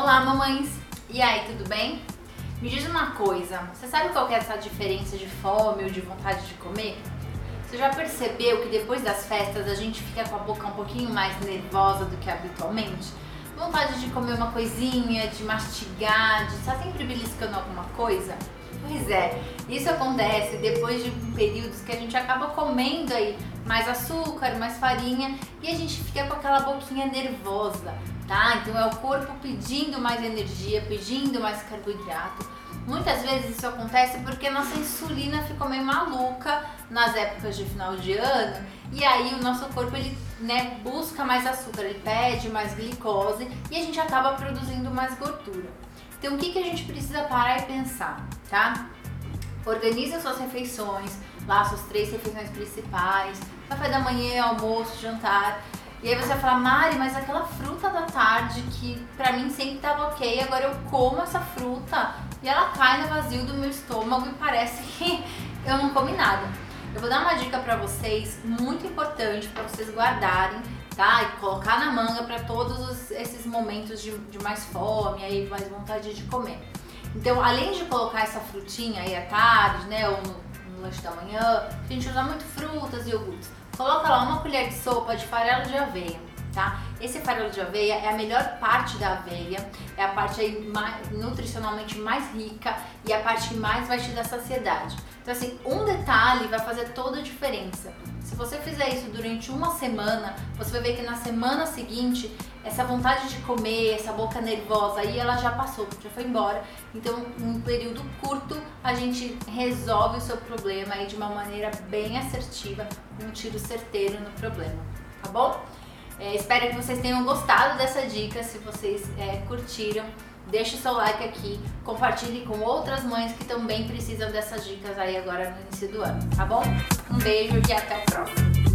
Olá, mamães! E aí, tudo bem? Me diz uma coisa, você sabe qual é essa diferença de fome ou de vontade de comer? Você já percebeu que depois das festas a gente fica com a boca um pouquinho mais nervosa do que habitualmente? Vontade de comer uma coisinha, de mastigar, de estar sempre beliscando alguma coisa? Pois é, isso acontece depois de períodos que a gente acaba comendo aí mais açúcar, mais farinha e a gente fica com aquela boquinha nervosa, tá? Então é o corpo pedindo mais energia, pedindo mais carboidrato. Muitas vezes isso acontece porque nossa insulina ficou meio maluca nas épocas de final de ano e aí o nosso corpo ele né, busca mais açúcar, ele pede mais glicose e a gente acaba produzindo mais gordura. Então o que, que a gente precisa parar e pensar, tá? Organize suas refeições, lá suas três refeições principais, café da manhã, almoço, jantar. E aí você vai falar, Mari, mas aquela fruta da que pra mim sempre tava ok, agora eu como essa fruta e ela cai no vazio do meu estômago e parece que eu não comi nada. Eu vou dar uma dica para vocês muito importante para vocês guardarem, tá? E colocar na manga para todos os, esses momentos de, de mais fome, aí mais vontade de comer. Então, além de colocar essa frutinha aí à tarde, né, ou no, no lanche da manhã, a gente usa muito frutas e iogurtes. Coloca lá uma colher de sopa de farelo de aveia tá? Esse farelo de aveia é a melhor parte da aveia, é a parte aí mais, nutricionalmente mais rica e a parte que mais vai te dar saciedade. Então assim, um detalhe vai fazer toda a diferença. Se você fizer isso durante uma semana, você vai ver que na semana seguinte essa vontade de comer, essa boca nervosa aí ela já passou, já foi embora. Então, em um período curto, a gente resolve o seu problema aí de uma maneira bem assertiva, um tiro certeiro no problema, tá bom? É, espero que vocês tenham gostado dessa dica. Se vocês é, curtiram, deixe seu like aqui, compartilhe com outras mães que também precisam dessas dicas aí agora no início do ano, tá bom? Um beijo e até o próximo.